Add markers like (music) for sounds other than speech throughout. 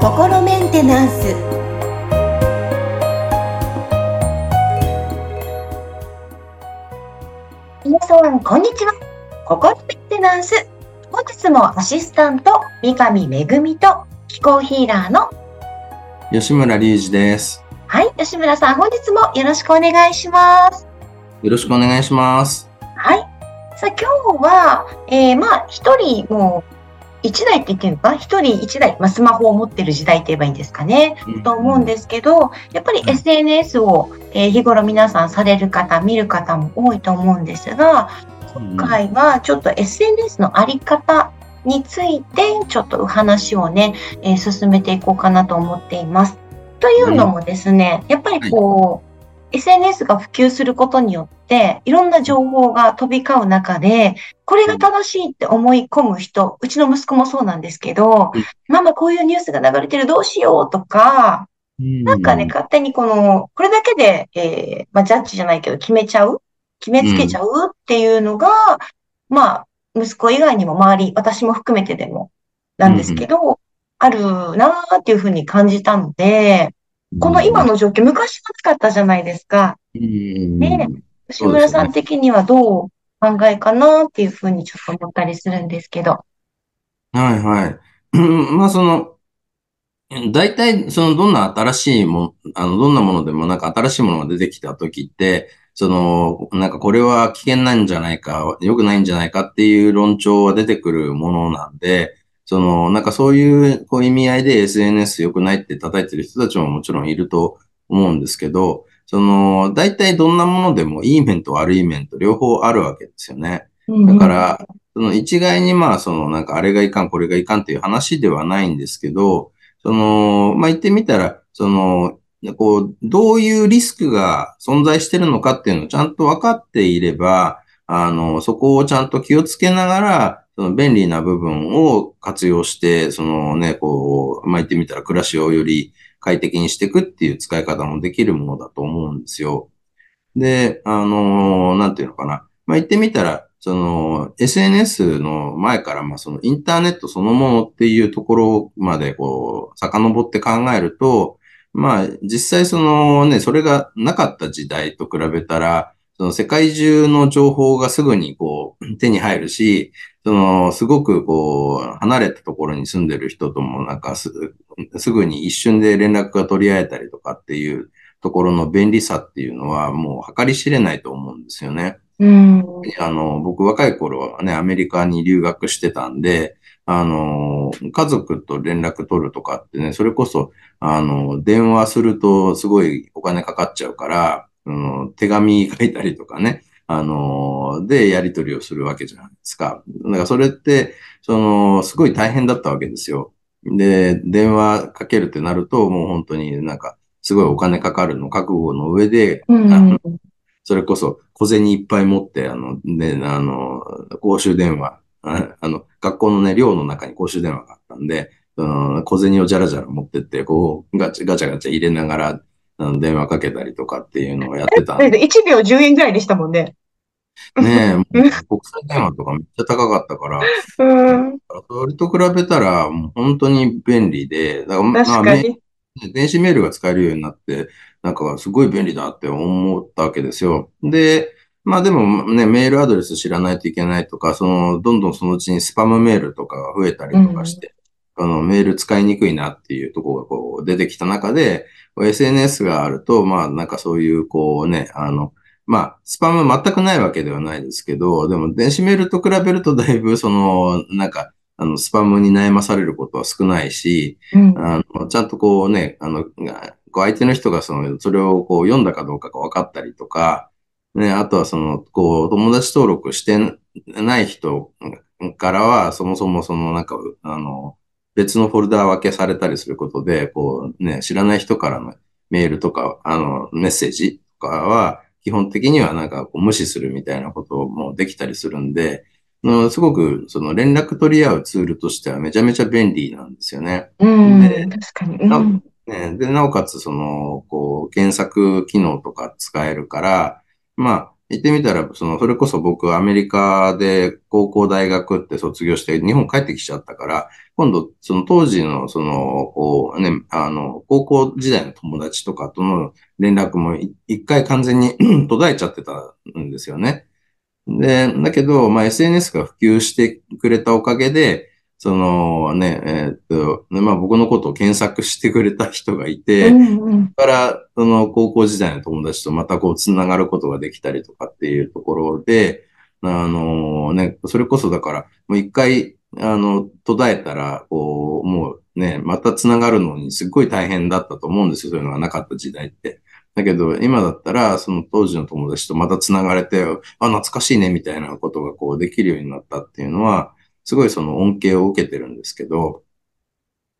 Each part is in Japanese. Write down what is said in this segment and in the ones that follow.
心メンテナンス。皆さんこんにちは。心メンテナンス。本日もアシスタント三上恵と気候ヒーラーの吉村隆二です。はい吉村さん本日もよろしくお願いします。よろしくお願いします。はいさあ今日は、えー、まあ一人もう一台って言ってるのか一人一台、まあ、スマホを持ってる時代って言えばいいんですかね？と思うんですけど、やっぱり SNS を、えー日頃皆さんされる方、見る方も多いと思うんですが、今回はちょっと SNS のあり方についてちょっとお話をね、えー進めていこうかなと思っています。というのもですね、やっぱりこう、SNS が普及することによって、いろんな情報が飛び交う中で、これが正しいって思い込む人、うちの息子もそうなんですけどうん、ママこういうニュースが流れてるどうしようとか、なんかね、勝手にこの、これだけで、えーまあ、ジャッジじゃないけど、決めちゃう決めつけちゃうっていうのが、まあ、息子以外にも周り、私も含めてでも、なんですけど、あるなーっていうふうに感じたので、この今の状況、昔暑かったじゃないですか。うん、ね吉村さん的にはどうお考えかなっていうふうにちょっと思ったりするんですけど。はいはい。う (laughs) んまあその、大体そのどんな新しいもの、あの、どんなものでもなんか新しいものが出てきた時って、その、なんかこれは危険なんじゃないか、良くないんじゃないかっていう論調は出てくるものなんで、その、なんかそういうこう意味合いで SNS 良くないって叩いてる人たちももちろんいると思うんですけど、その、大体どんなものでもいい面と悪い面と両方あるわけですよね。だから、その一概にまあ、そのなんかあれがいかん、これがいかんっていう話ではないんですけど、その、まあ言ってみたら、その、こう、どういうリスクが存在してるのかっていうのをちゃんと分かっていれば、あの、そこをちゃんと気をつけながら、その便利な部分を活用して、そのね、こう、まあ言ってみたら暮らしをより快適にしていくっていう使い方もできるものだと思うんですよ。で、あの、なんていうのかな。まあ言ってみたら、その SNS の前から、まあそのインターネットそのものっていうところまでこう、遡って考えると、まあ実際そのね、それがなかった時代と比べたら、その世界中の情報がすぐにこう (clears throat) 手に入るし、そのすごくこう離れたところに住んでる人ともなんかすすぐに一瞬で連絡が取り合えたりとかっていうところの便利さっていうのはもう計り知れないと思うんですよね。うん。あの、僕若い頃はね、アメリカに留学してたんで、あの、家族と連絡取るとかってね、それこそ、あの、電話するとすごいお金かかっちゃうから、うん、手紙書いたりとかね、あの、で、やり取りをするわけじゃないですか。だからそれって、その、すごい大変だったわけですよ。で、電話かけるってなると、もう本当になんか、すごいお金かかるの覚悟の上で、うんあのそれこそ小銭いっぱい持って、あの、ね、あの、公衆電話、ああの、学校のね、寮の中に公衆電話があったんで、うん、小銭をじゃらじゃら持ってって、こう、ガチャガチャガチャ入れながら、あの電話かけたりとかっていうのをやってたんで、(laughs) 1秒10円ぐらいでしたもんね。ねえ、国際電話とかめっちゃ高かったから、うん。それと比べたら、もう本当に便利で、だから。電子メールが使えるようになって、なんかすごい便利だって思ったわけですよ。で、まあでもね、メールアドレス知らないといけないとか、その、どんどんそのうちにスパムメールとかが増えたりとかして、あの、メール使いにくいなっていうところがこう出てきた中で、SNS があると、まあなんかそういうこうね、あの、まあ、スパム全くないわけではないですけど、でも電子メールと比べるとだいぶその、なんか、あの、スパムに悩まされることは少ないし、うん。あの、ちゃんとこうね、あの、がこう相手の人がその、それをこう読んだかどうかが分かったりとか、ね、あとはその、こう、友達登録してない人からは、そもそもその、なんか、あの、別のフォルダ分けされたりすることで、こうね、知らない人からのメールとか、あの、メッセージとかは、基本的にはなんかこう無視するみたいなこともできたりするんで、うんすごくその連絡取り合うツールとしてはめちゃめちゃ便利なんですよね。うん。で確かに。うな、ん。ね、で、なおかつその、こう、検索機能とか使えるから、まあ、言ってみたら、その、それこそ僕アメリカで高校大学って卒業して日本帰ってきちゃったから、今度、その当時の、その、こうね、あの、高校時代の友達とかとの連絡も一回完全に (clears throat) 途絶えちゃってたんですよね。で、だけど、まあ、SNS が普及してくれたおかげで、そのね、えー、っと、まあ僕のことを検索してくれた人がいて、うんうん、から、その高校時代の友達とまたこう繋がることができたりとかっていうところで、あのね、それこそだから、もう一回、あの、途絶えたら、こう、もうね、また繋がるのにすっごい大変だったと思うんですよ。そういうのがなかった時代って。だけど、今だったら、その当時の友達とまた繋がれて、あ、懐かしいね、みたいなことがこうできるようになったっていうのは、すごいその恩恵を受けてるんですけど、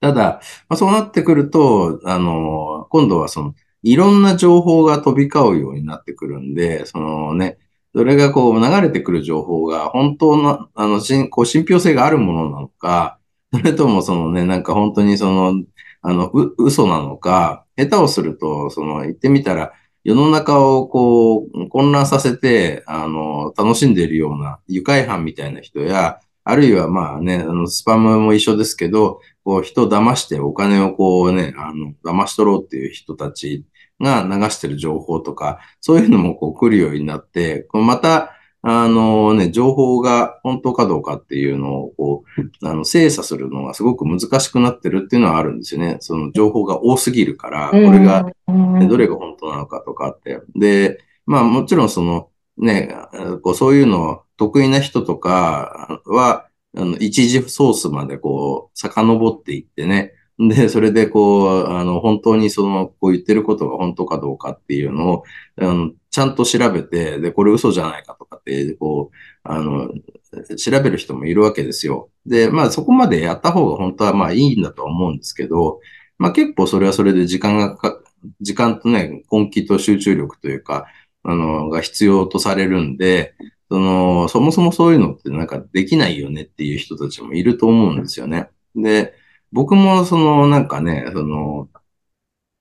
ただ、まあ、そうなってくると、あの、今度はその、いろんな情報が飛び交うようになってくるんで、そのね、それがこう流れてくる情報が本当の、あの、しんこう信憑性があるものなのか、それともそのね、なんか本当にその、あの、う、嘘なのか、下手をすると、その、言ってみたら、世の中をこう、混乱させて、あの、楽しんでいるような愉快犯みたいな人や、あるいはまあね、あの、スパムも一緒ですけど、こう、人を騙してお金をこうね、あの、騙し取ろうっていう人たちが流してる情報とか、そういうのもこう来るようになって、また、あのね、情報が本当かどうかっていうのを、こう、あの、精査するのがすごく難しくなってるっていうのはあるんですよね。その情報が多すぎるから、これが、ね、どれが本当なのかとかって。で、まあもちろんその、ね、こうそういうの得意な人とかは、あの、一時ソースまでこう、遡っていってね、で、それでこう、あの、本当にその、こう言ってることが本当かどうかっていうのを、あの、ちゃんと調べて、で、これ嘘じゃないかとかって、こう、あの、調べる人もいるわけですよ。で、まあそこまでやった方が本当はまあいいんだとは思うんですけど、まあ結構それはそれで時間がかか、時間とね、根気と集中力というか、あの、が必要とされるんで、その、そもそもそういうのってなんかできないよねっていう人たちもいると思うんですよね。で、僕もそのなんかね、その、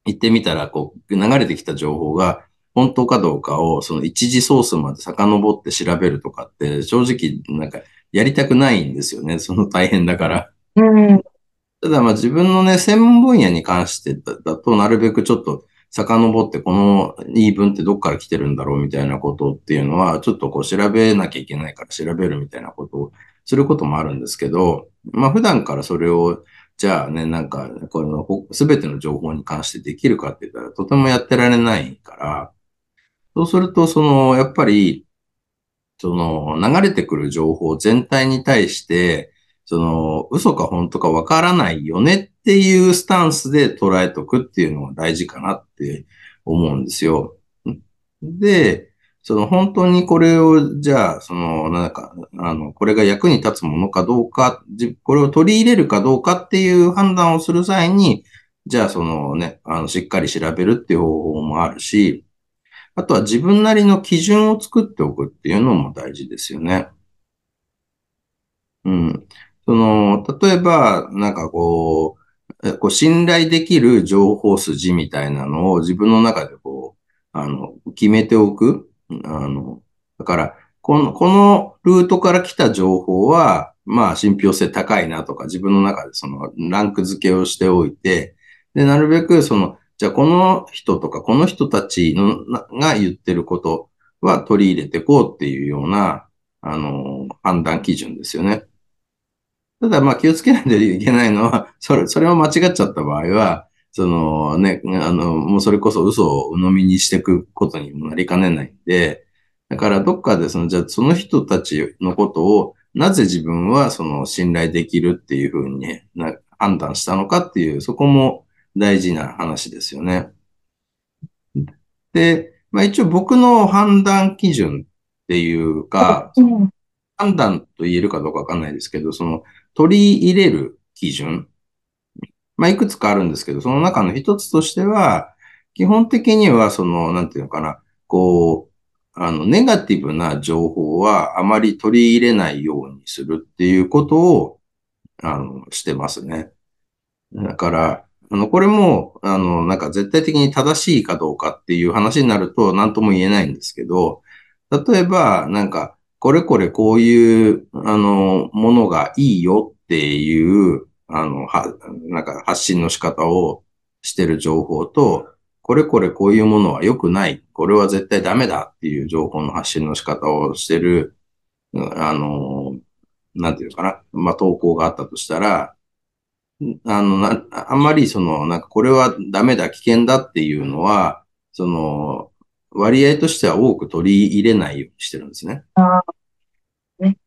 言ってみたらこう、流れてきた情報が本当かどうかをその一時ソースまで遡って調べるとかって正直なんかやりたくないんですよね。その大変だから。うん、ただまあ自分のね、専門分野に関してだとなるべくちょっと遡ってこの言い分ってどっから来てるんだろうみたいなことっていうのは、ちょっとこう調べなきゃいけないから調べるみたいなことをすることもあるんですけど、まあ普段からそれを、じゃあね、なんか、このすべての情報に関してできるかって言ったらとてもやってられないから、そうすると、その、やっぱり、その、流れてくる情報全体に対して、その、嘘か本当かわからないよねっていうスタンスで捉えとくっていうのが大事かなって思うんですよ。で、その本当にこれを、じゃあ、その、なんか、あの、これが役に立つものかどうか、これを取り入れるかどうかっていう判断をする際に、じゃあ、そのね、あの、しっかり調べるっていう方法もあるし、あとは自分なりの基準を作っておくっていうのも大事ですよね。うん。その、例えば、なんかこう、こう信頼できる情報筋みたいなのを自分の中でこう、あの、決めておく。あの、だから、この、このルートから来た情報は、まあ、信憑性高いなとか、自分の中でそのランク付けをしておいて、で、なるべくその、じゃあこの人とかこの人たちのが言ってることは取り入れていこうっていうような、あの、判断基準ですよね。ただ、まあ気をつけないといけないのは、(laughs) それ、それを間違っちゃった場合は、そのね、あの、もうそれこそ嘘を鵜呑みにしていくことにもなりかねないんで、だからどっかでその、じゃあその人たちのことを、なぜ自分はその信頼できるっていうふうに、な判断したのかっていう、そこも大事な話ですよね。で、まあ一応僕の判断基準っていうか、判断と言えるかどうかわかんないですけど、その取り入れる基準。まあ、いくつかあるんですけど、その中の一つとしては、基本的には、その、なんていうのかな、こう、あの、ネガティブな情報はあまり取り入れないようにするっていうことを、あの、してますね。だから、あの、これも、あの、なんか絶対的に正しいかどうかっていう話になると何とも言えないんですけど、例えば、なんか、これこれこういう、あの、ものがいいよっていう、あの、は、なんか発信の仕方をしてる情報と、これこれこういうものは良くない。これは絶対ダメだっていう情報の発信の仕方をしてる、あの、なんていうのかな。まあ、投稿があったとしたら、あの、な、あんまりその、なんかこれはダメだ、危険だっていうのは、その、割合としては多く取り入れないようにしてるんですね。ね。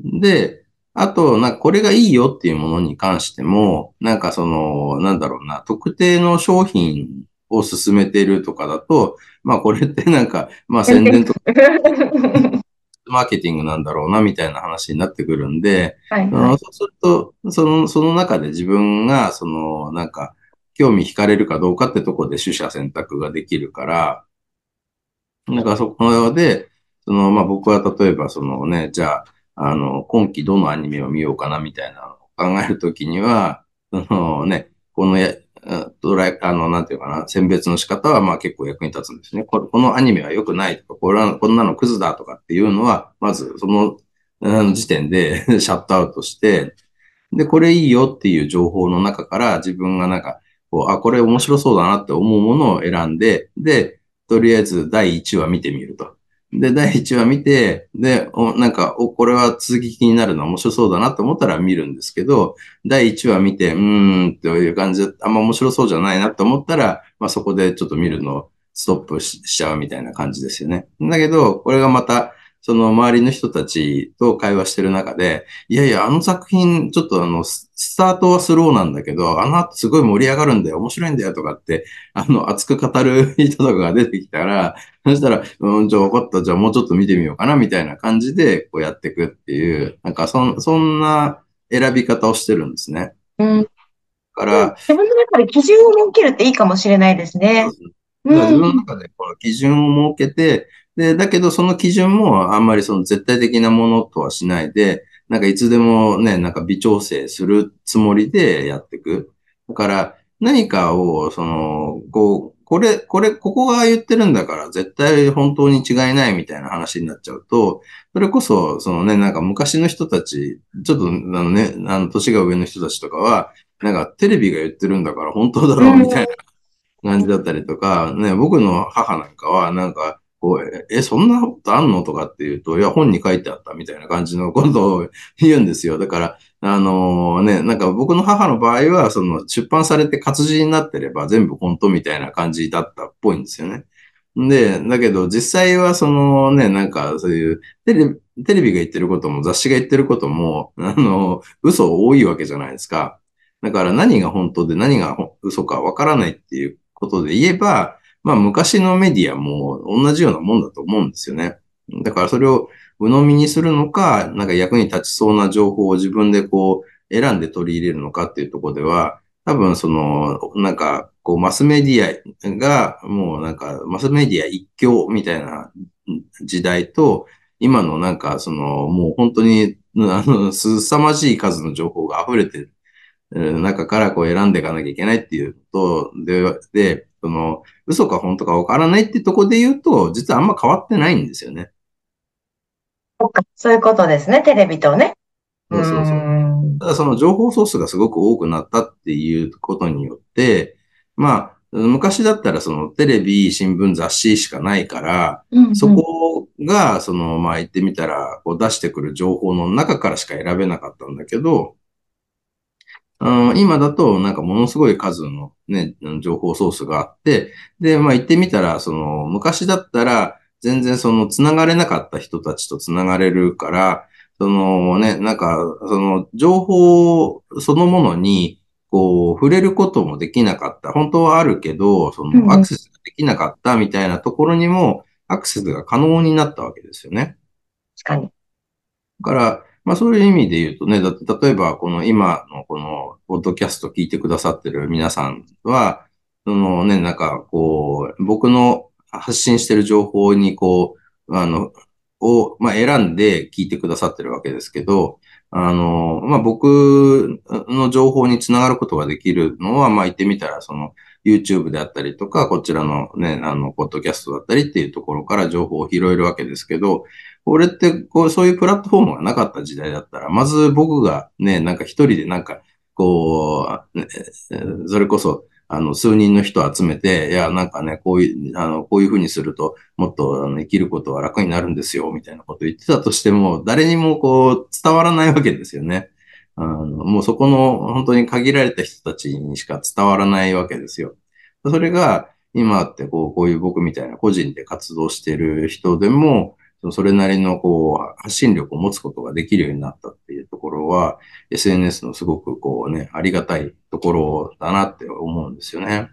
で、あと、なんかこれがいいよっていうものに関しても、なんかその、なんだろうな、特定の商品を進めてるとかだと、まあこれってなんか、まあ宣伝とか、(laughs) マーケティングなんだろうな、みたいな話になってくるんで、はいはい、そうすると、その、その中で自分が、その、なんか、興味惹かれるかどうかってとこで取捨選択ができるから、なんかそこで、その、まあ僕は例えばそのね、じゃあ、あの、今期どのアニメを見ようかなみたいなのを考えるときには、そのね、このや、ドライ、あの、なんていうかな、選別の仕方はまあ結構役に立つんですね。ここのアニメは良くないとか、これは、こんなのクズだとかっていうのは、まずその時点でシャットアウトして、で、これいいよっていう情報の中から自分がなんか、こう、あ、これ面白そうだなって思うものを選んで、で、とりあえず第1話見てみると。で、第1話見て、で、おなんか、お、これは続き気になるの面白そうだなと思ったら見るんですけど、第1話見て、うーん、という感じで、あんま面白そうじゃないなと思ったら、まあそこでちょっと見るのをストップしちゃうみたいな感じですよね。だけど、これがまた、その周りの人たちと会話してる中で、いやいや、あの作品、ちょっとあの、スタートはスローなんだけど、あの後すごい盛り上がるんだよ、面白いんだよとかって、あの、熱く語る人とかが出てきたら、そしたら、うん、じゃあ分かった、じゃあもうちょっと見てみようかな、みたいな感じで、こうやっていくっていう、なんかそ、そんな選び方をしてるんですね。うん。から、自分の中で基準を設けるっていいかもしれないですね。自分の中でこの基準を設けて、で、だけどその基準もあんまりその絶対的なものとはしないで、なんかいつでもね、なんか微調整するつもりでやっていく。だから何かを、その、こう、これ、これ、ここが言ってるんだから絶対本当に違いないみたいな話になっちゃうと、それこそ、そのね、なんか昔の人たち、ちょっとあのね、あの、年が上の人たちとかは、なんかテレビが言ってるんだから本当だろうみたいな感じだったりとか、ね、僕の母なんかは、なんか、こう、え、そんなことあんの？とかって言うと、いや、本に書いてあったみたいな感じのことを言うんですよ。だから、あのー、ね、なんか僕の母の場合は、その出版されて活字になってれば全部本当みたいな感じだったっぽいんですよね。で、だけど実際はそのね、なんかそういうテレ、テレビが言ってることも雑誌が言ってることも、あの、嘘多いわけじゃないですか。だから何が本当で何が嘘かわからないっていうことで言えば、まあ昔のメディアも同じようなもんだと思うんですよね。だからそれを鵜呑みにするのか、なんか役に立ちそうな情報を自分でこう選んで取り入れるのかっていうところでは、多分その、なんかこうマスメディアがもうなんかマスメディア一強みたいな時代と、今のなんかそのもう本当にあの、凄まじい数の情報が溢れてる中からこう選んでいかなきゃいけないっていうと、で、で、その、嘘か本当かわからないってとこで言うと、実はあんま変わってないんですよね。そうか、そういうことですね、テレビとね。そうそうそう。ただその情報ソースがすごく多くなったっていうことによって、まあ、昔だったらそのテレビ、新聞、雑誌しかないから、うんうん、そこが、その、まあ言ってみたら、こう出してくる情報の中からしか選べなかったんだけど、今だとなんかものすごい数のね、情報ソースがあって、で、まあ言ってみたら、その昔だったら全然その繋がれなかった人たちと繋がれるから、そのね、なんかその情報そのものにこう触れることもできなかった。本当はあるけど、そのアクセスができなかったみたいなところにもアクセスが可能になったわけですよね。確かに。だから、まあそういう意味で言うとね、だって例えばこの今のこのポッドキャスト聞いてくださってる皆さんは、そのね、なんかこう、僕の発信してる情報にこう、あの、を、まあ、選んで聞いてくださってるわけですけど、あの、まあ、僕の情報につながることができるのは、まあ、言ってみたら、その、YouTube であったりとか、こちらのね、あの、ポッドキャストだったりっていうところから情報を拾えるわけですけど、これって、こう、そういうプラットフォームがなかった時代だったら、まず僕がね、なんか一人でなんか、こう、ね、それこそ、あの、数人の人を集めて、いや、なんかね、こういう、あの、こういうふうにすると、もっとあの生きることは楽になるんですよ、みたいなこと言ってたとしても、誰にもこう、伝わらないわけですよね。あの、もうそこの本当に限られた人たちにしか伝わらないわけですよ。それが、今ってこう、こういう僕みたいな個人で活動してる人でも、それなりのこう、発信力を持つことができるようになったっていうところは、SNS のすごくこうね、ありがたいところだなって思うんですよね。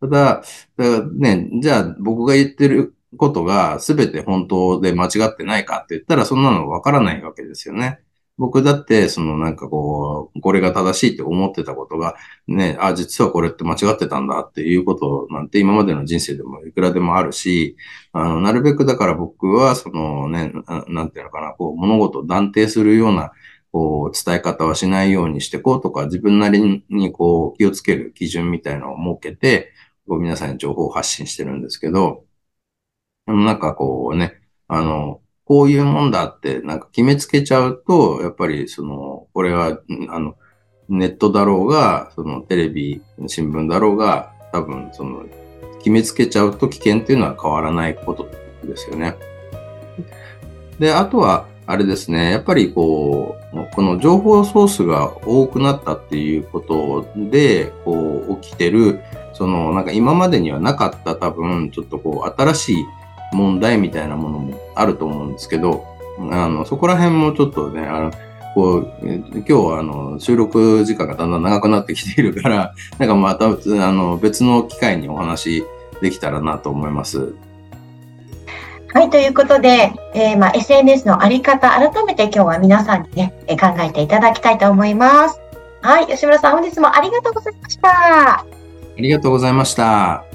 ただ、だね、じゃあ僕が言ってることが全て本当で間違ってないかって言ったらそんなのわからないわけですよね。僕だって、そのなんかこう、これが正しいって思ってたことが、ね、あ、実はこれって間違ってたんだっていうことなんて今までの人生でもいくらでもあるし、あの、なるべくだから僕は、そのね、なんていうのかな、こう、物事を断定するような、こう、伝え方はしないようにしてこうとか、自分なりにこう、気をつける基準みたいなのを設けて、こう、皆さんに情報を発信してるんですけど、なんかこうね、あの、こういうもんだってなんか決めつけちゃうと、やっぱりその、これは、あの、ネットだろうが、そのテレビ、新聞だろうが、多分その、決めつけちゃうと危険っていうのは変わらないことですよね。で、あとは、あれですね、やっぱりこう、この情報ソースが多くなったっていうことで、こう、起きてる、その、なんか今までにはなかった多分、ちょっとこう、新しい問題みたいなものもあると思うんですけど、あの、そこら辺もちょっとね、あの、こう、今日はあの、収録時間がだんだん長くなってきているから、(laughs) なんかまた、あの、別の機会にお話できたらなと思います。はい、ということで、えー、まあ、SNS のあり方、改めて今日は皆さんにね、考えていただきたいと思います。はい、吉村さん、本日もありがとうございました。ありがとうございました。